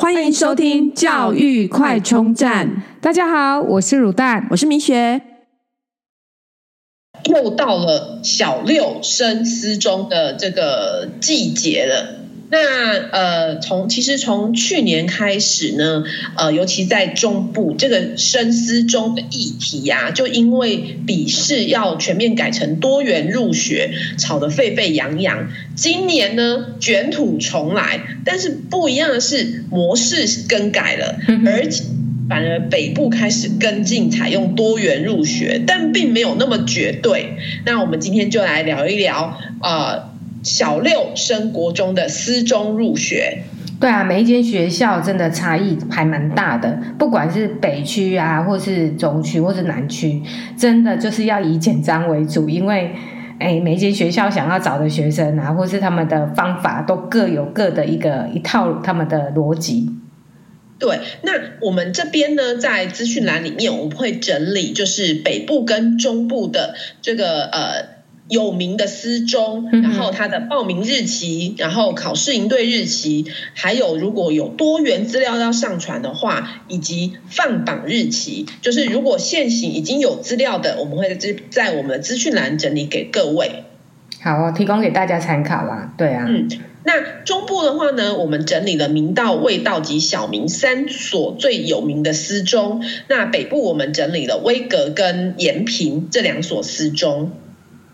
欢迎收听教育快充站。大家好，我是乳蛋，我是明学。又到了小六升思中的这个季节了。那呃，从其实从去年开始呢，呃，尤其在中部这个深思中的议题呀、啊，就因为笔试要全面改成多元入学，吵得沸沸扬扬。今年呢，卷土重来，但是不一样的是模式更改了，而且反而北部开始跟进采用多元入学，但并没有那么绝对。那我们今天就来聊一聊呃。小六升国中的私中入学，对啊，每一间学校真的差异还蛮大的，不管是北区啊，或是中区，或是南区，真的就是要以简章为主，因为哎，每一间学校想要找的学生啊，或是他们的方法都各有各的一个一套他们的逻辑。对，那我们这边呢，在资讯栏里面我们会整理，就是北部跟中部的这个呃。有名的私中，然后它的报名日期，然后考试营队日期，还有如果有多元资料要上传的话，以及放榜日期，就是如果现行已经有资料的，我们会在在我们的资讯栏整理给各位。好哦，提供给大家参考啦。对啊，嗯，那中部的话呢，我们整理了明道、味道及小明三所最有名的私中。那北部我们整理了威格跟延平这两所私中。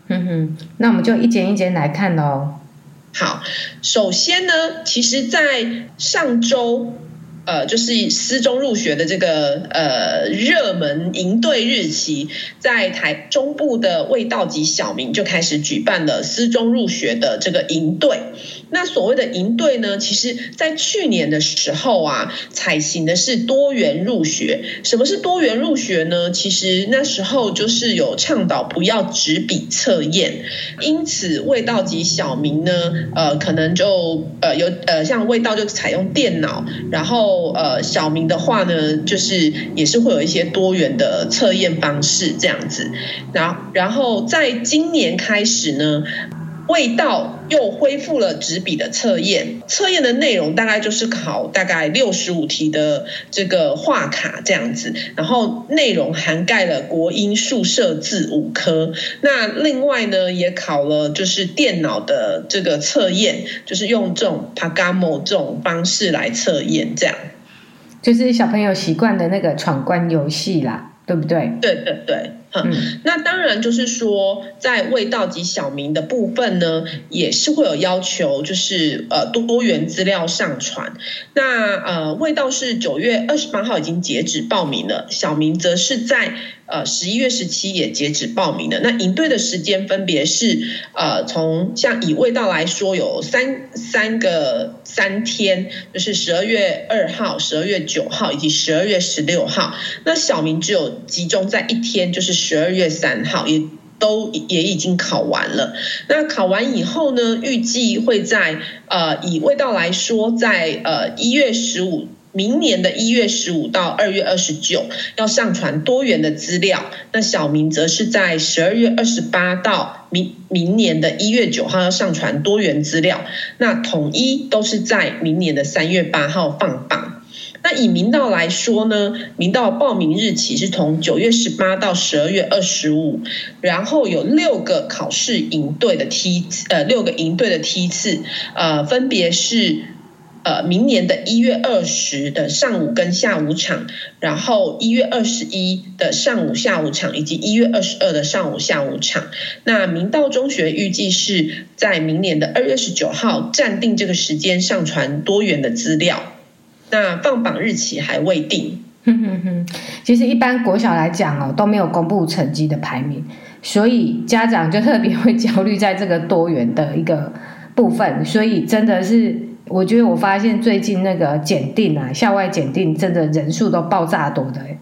嗯哼，那我们就一间一间来看喽。好，首先呢，其实，在上周，呃，就是私中入学的这个呃热门营队日期，在台中部的卫道及小明就开始举办了私中入学的这个营队。那所谓的营队呢，其实在去年的时候啊，采行的是多元入学。什么是多元入学呢？其实那时候就是有倡导不要纸笔测验，因此卫道及小明呢，呃，可能就呃有呃像卫道就采用电脑，然后呃小明的话呢，就是也是会有一些多元的测验方式这样子。然后然后在今年开始呢。卫道又恢复了纸笔的测验，测验的内容大概就是考大概六十五题的这个画卡这样子，然后内容涵盖了国音数社字五科。那另外呢，也考了就是电脑的这个测验，就是用这种 Pagamo 这种方式来测验，这样就是小朋友习惯的那个闯关游戏啦，对不对？对对对。嗯，那当然就是说，在味道及小明的部分呢，也是会有要求，就是呃多元资料上传。那呃味道是九月二十八号已经截止报名了，小明则是在呃十一月十七也截止报名了。那营队的时间分别是呃从像以味道来说有三三个三天，就是十二月二号、十二月九号以及十二月十六号。那小明只有集中在一天，就是。十二月三号也都也已经考完了。那考完以后呢，预计会在呃以味道来说，在呃一月十五，明年的一月十五到二月二十九要上传多元的资料。那小明则是在十二月二十八到明明年的一月九号要上传多元资料。那统一都是在明年的三月八号放榜。那以明道来说呢，明道报名日期是从九月十八到十二月二十五，然后有六个考试营队的梯呃六个营队的梯次，呃分别是呃明年的一月二十的上午跟下午场，然后一月二十一的上午下午场，以及一月二十二的上午下午场。那明道中学预计是在明年的二月十九号暂定这个时间上传多元的资料。那放榜日期还未定。哼哼哼，其实一般国小来讲哦，都没有公布成绩的排名，所以家长就特别会焦虑在这个多元的一个部分。所以真的是，我觉得我发现最近那个检定啊，校外检定真的人数都爆炸多的诶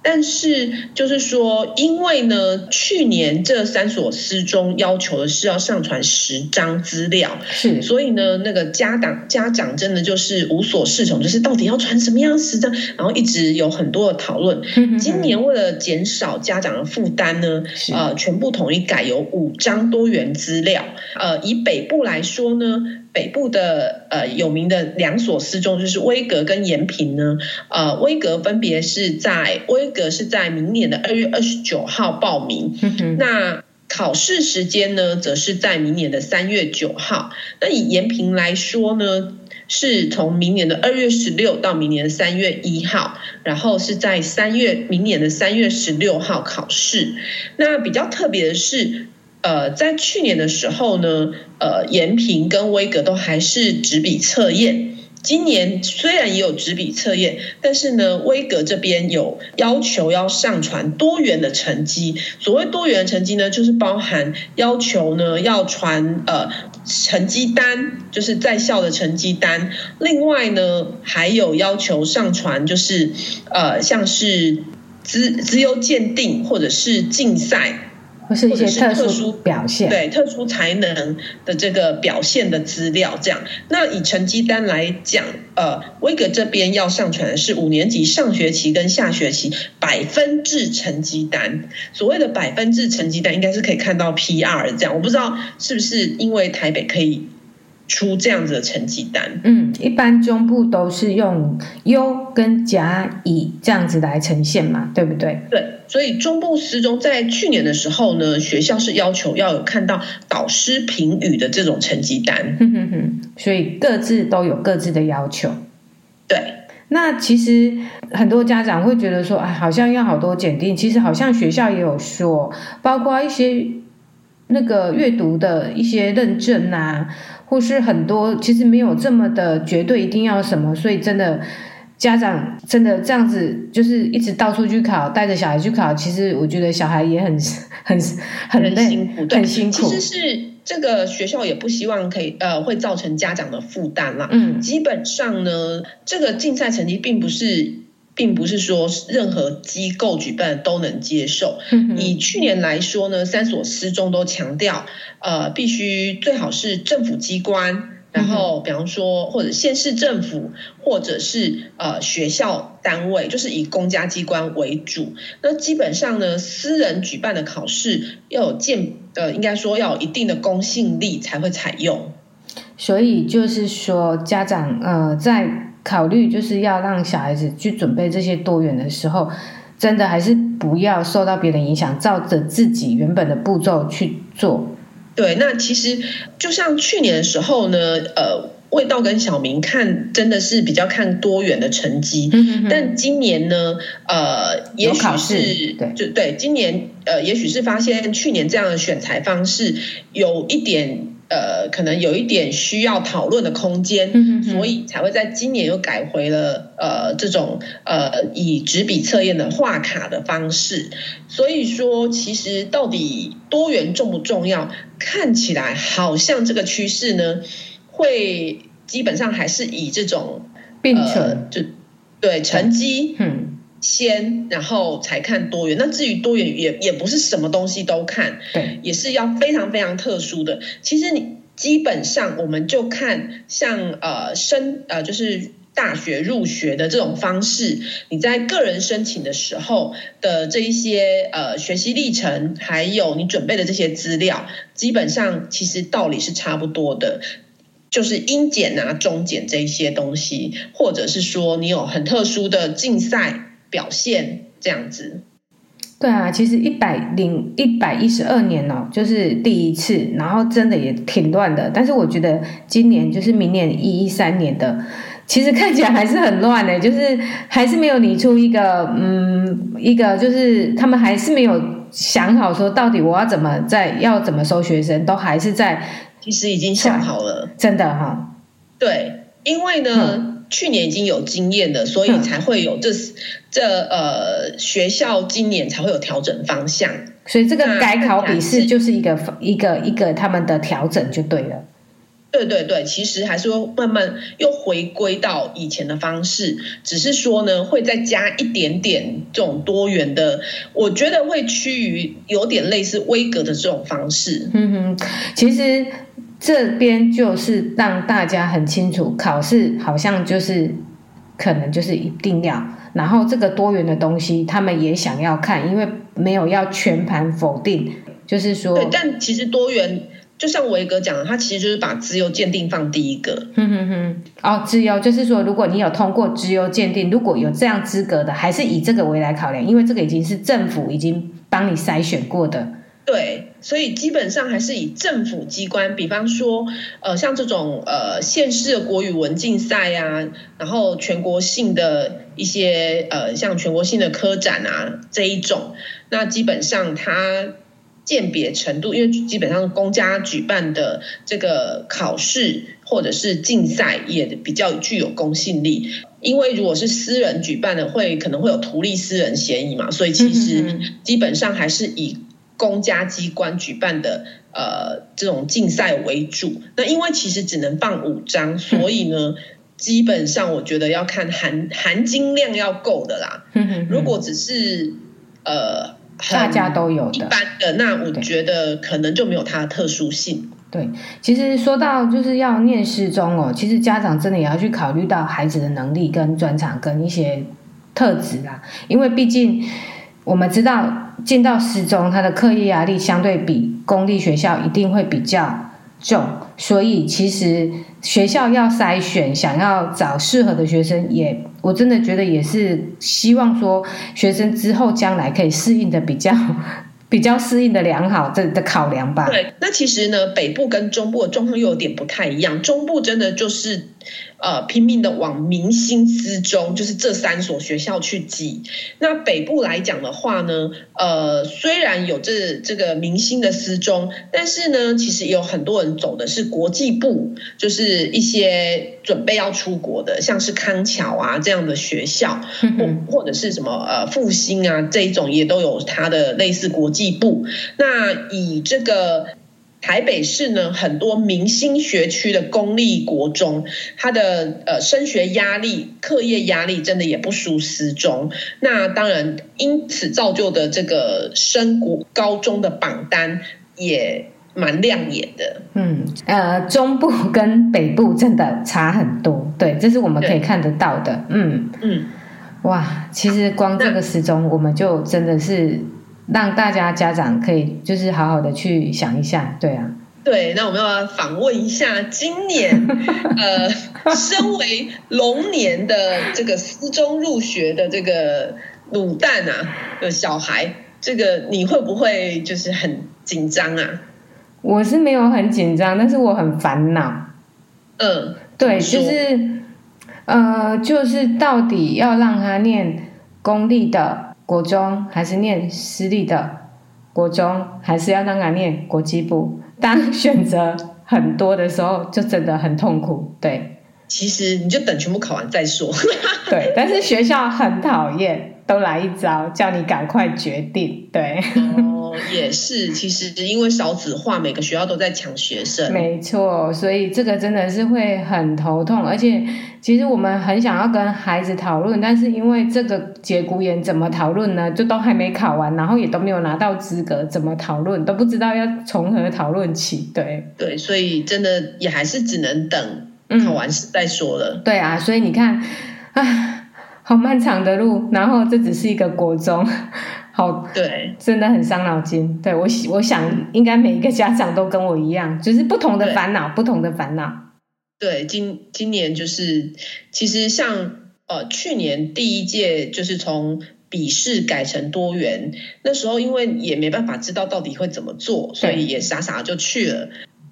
但是就是说，因为呢，去年这三所私中要求的是要上传十张资料，是，所以呢，那个家长家长真的就是无所适从，就是到底要传什么样十张，然后一直有很多的讨论。今年为了减少家长的负担呢，呃，全部统一改有五张多元资料。呃，以北部来说呢。北部的呃有名的两所私中，就是威格跟延平呢，呃，威格分别是在威格是在明年的二月二十九号报名，嗯、那考试时间呢，则是在明年的三月九号。那以延平来说呢，是从明年的二月十六到明年的三月一号，然后是在三月明年的三月十六号考试。那比较特别的是。呃，在去年的时候呢，呃，延平跟威格都还是纸笔测验。今年虽然也有纸笔测验，但是呢，威格这边有要求要上传多元的成绩。所谓多元的成绩呢，就是包含要求呢要传呃成绩单，就是在校的成绩单。另外呢，还有要求上传，就是呃像是资资优鉴定或者是竞赛。或是一些特殊表现，对特殊才能的这个表现的资料，这样。那以成绩单来讲，呃，威格这边要上传的是五年级上学期跟下学期百分制成绩单。所谓的百分制成绩单，应该是可以看到 PR 这样。我不知道是不是因为台北可以。出这样子的成绩单，嗯，一般中部都是用优跟甲乙这样子来呈现嘛，对不对？对，所以中部师中在去年的时候呢，学校是要求要有看到导师评语的这种成绩单，哼哼哼，所以各自都有各自的要求。对，那其实很多家长会觉得说，哎，好像要好多检定，其实好像学校也有说，包括一些那个阅读的一些认证啊。或是很多其实没有这么的绝对一定要什么，所以真的家长真的这样子就是一直到处去考，带着小孩去考，其实我觉得小孩也很 很很累，很辛苦，对，很辛苦。其实是这个学校也不希望可以呃会造成家长的负担啦。嗯，基本上呢，这个竞赛成绩并不是。并不是说任何机构举办都能接受。以去年来说呢，三所私中都强调，呃，必须最好是政府机关，然后比方说或者县市政府，或者是呃学校单位，就是以公家机关为主。那基本上呢，私人举办的考试要有建，呃，应该说要有一定的公信力才会采用。所以就是说，家长呃在。考虑就是要让小孩子去准备这些多元的时候，真的还是不要受到别人影响，照着自己原本的步骤去做。对，那其实就像去年的时候呢，呃，味道跟小明看真的是比较看多元的成绩，嗯、但今年呢，呃，也许是对，就对，今年呃，也许是发现去年这样的选材方式有一点。呃，可能有一点需要讨论的空间，嗯，所以才会在今年又改回了呃这种呃以纸笔测验的画卡的方式。所以说，其实到底多元重不重要？看起来好像这个趋势呢，会基本上还是以这种并存，呃，就对成绩，嗯。先，然后才看多元。那至于多元，也也不是什么东西都看，对，也是要非常非常特殊的。其实你基本上，我们就看像呃升呃就是大学入学的这种方式，你在个人申请的时候的这一些呃学习历程，还有你准备的这些资料，基本上其实道理是差不多的，就是英检啊、中检这一些东西，或者是说你有很特殊的竞赛。表现这样子，对啊，其实一百零一百一十二年哦，就是第一次，然后真的也挺乱的。但是我觉得今年就是明年一一三年的，其实看起来还是很乱的，就是还是没有理出一个嗯一个，就是他们还是没有想好说到底我要怎么在要怎么收学生，都还是在其实已经想好了，真的哈，对，因为呢。嗯去年已经有经验的，所以才会有这、嗯、这呃学校今年才会有调整方向。所以这个改考笔试就是一个一个一个他们的调整就对了。对对对，其实还是会慢慢又回归到以前的方式，只是说呢会再加一点点这种多元的，我觉得会趋于有点类似威格的这种方式。嗯哼，其实。这边就是让大家很清楚，考试好像就是可能就是一定要，然后这个多元的东西他们也想要看，因为没有要全盘否定，就是说，对，但其实多元就像维格讲的，他其实就是把资优鉴定放第一个。哼哼哼，哦，资优就是说，如果你有通过资优鉴定，如果有这样资格的，还是以这个为来考量，因为这个已经是政府已经帮你筛选过的。对，所以基本上还是以政府机关，比方说，呃，像这种呃县市的国语文竞赛啊，然后全国性的一些呃像全国性的科展啊这一种，那基本上它。鉴别程度，因为基本上公家举办的这个考试或者是竞赛也比较具有公信力，因为如果是私人举办的，会可能会有图利私人嫌疑嘛，所以其实基本上还是以公家机关举办的呃这种竞赛为主。那因为其实只能放五张，所以呢，基本上我觉得要看含含金量要够的啦。如果只是呃。大家都有的一般的，那我觉得可能就没有它的特殊性。对，其实说到就是要念师中哦，其实家长真的也要去考虑到孩子的能力跟专长跟一些特质啦，因为毕竟我们知道进到师中，他的课业压力相对比公立学校一定会比较重，所以其实学校要筛选，想要找适合的学生也。我真的觉得也是希望说，学生之后将来可以适应的比较 比较适应的良好，这的考量吧。对，那其实呢，北部跟中部的状况又有点不太一样，中部真的就是。呃，拼命的往明星私中，就是这三所学校去挤。那北部来讲的话呢，呃，虽然有这这个明星的私中，但是呢，其实也有很多人走的是国际部，就是一些准备要出国的，像是康桥啊这样的学校，或或者是什么呃复兴啊这一种，也都有它的类似国际部。那以这个。台北市呢，很多明星学区的公立国中，它的呃升学压力、课业压力真的也不输私中。那当然，因此造就的这个升国高中的榜单也蛮亮眼的。嗯，呃，中部跟北部真的差很多，对，这是我们可以看得到的。嗯嗯，哇，其实光这个私中，我们就真的是。让大家家长可以就是好好的去想一下，对啊，对，那我们要访问一下今年 呃，身为龙年的这个私中入学的这个卤蛋啊的小孩，这个你会不会就是很紧张啊？我是没有很紧张，但是我很烦恼。嗯，对，就是呃，就是到底要让他念公立的。国中还是念私立的，国中还是要让他念国际部。当选择很多的时候，就真的很痛苦。对，其实你就等全部考完再说。对，但是学校很讨厌，都来一招，叫你赶快决定。对。也是，其实因为少子化，每个学校都在抢学生。没错，所以这个真的是会很头痛。而且，其实我们很想要跟孩子讨论，但是因为这个节骨眼怎么讨论呢？就都还没考完，然后也都没有拿到资格，怎么讨论都不知道要从何讨论起。对对，所以真的也还是只能等考完试再说了。嗯。对啊，所以你看，啊，好漫长的路，然后这只是一个国中。好，对，真的很伤脑筋。对，我，我想应该每一个家长都跟我一样，就是不同的烦恼，不同的烦恼。对，今今年就是，其实像呃去年第一届就是从笔试改成多元，那时候因为也没办法知道到底会怎么做，所以也傻傻就去了。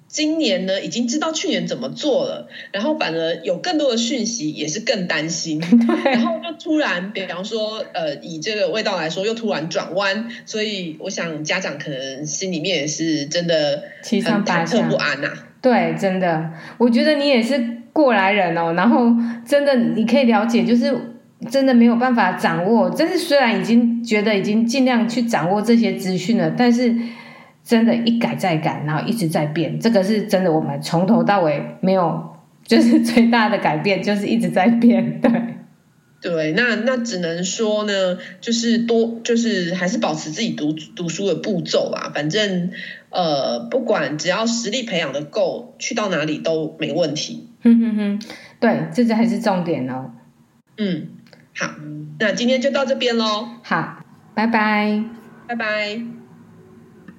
今年呢，已经知道去年怎么做了，然后反而有更多的讯息，也是更担心。然后就突然，比方说，呃，以这个味道来说，又突然转弯，所以我想家长可能心里面也是真的很忐忑不安呐、啊。对，真的，我觉得你也是过来人哦。然后真的，你可以了解，就是真的没有办法掌握。真是虽然已经觉得已经尽量去掌握这些资讯了，但是。真的，一改再改，然后一直在变，这个是真的。我们从头到尾没有，就是最大的改变，就是一直在变。对，对，那那只能说呢，就是多，就是还是保持自己读读书的步骤啦。反正呃，不管只要实力培养的够，去到哪里都没问题。哼哼哼，对，这才是重点哦。嗯，好，那今天就到这边喽。好，拜拜，拜拜。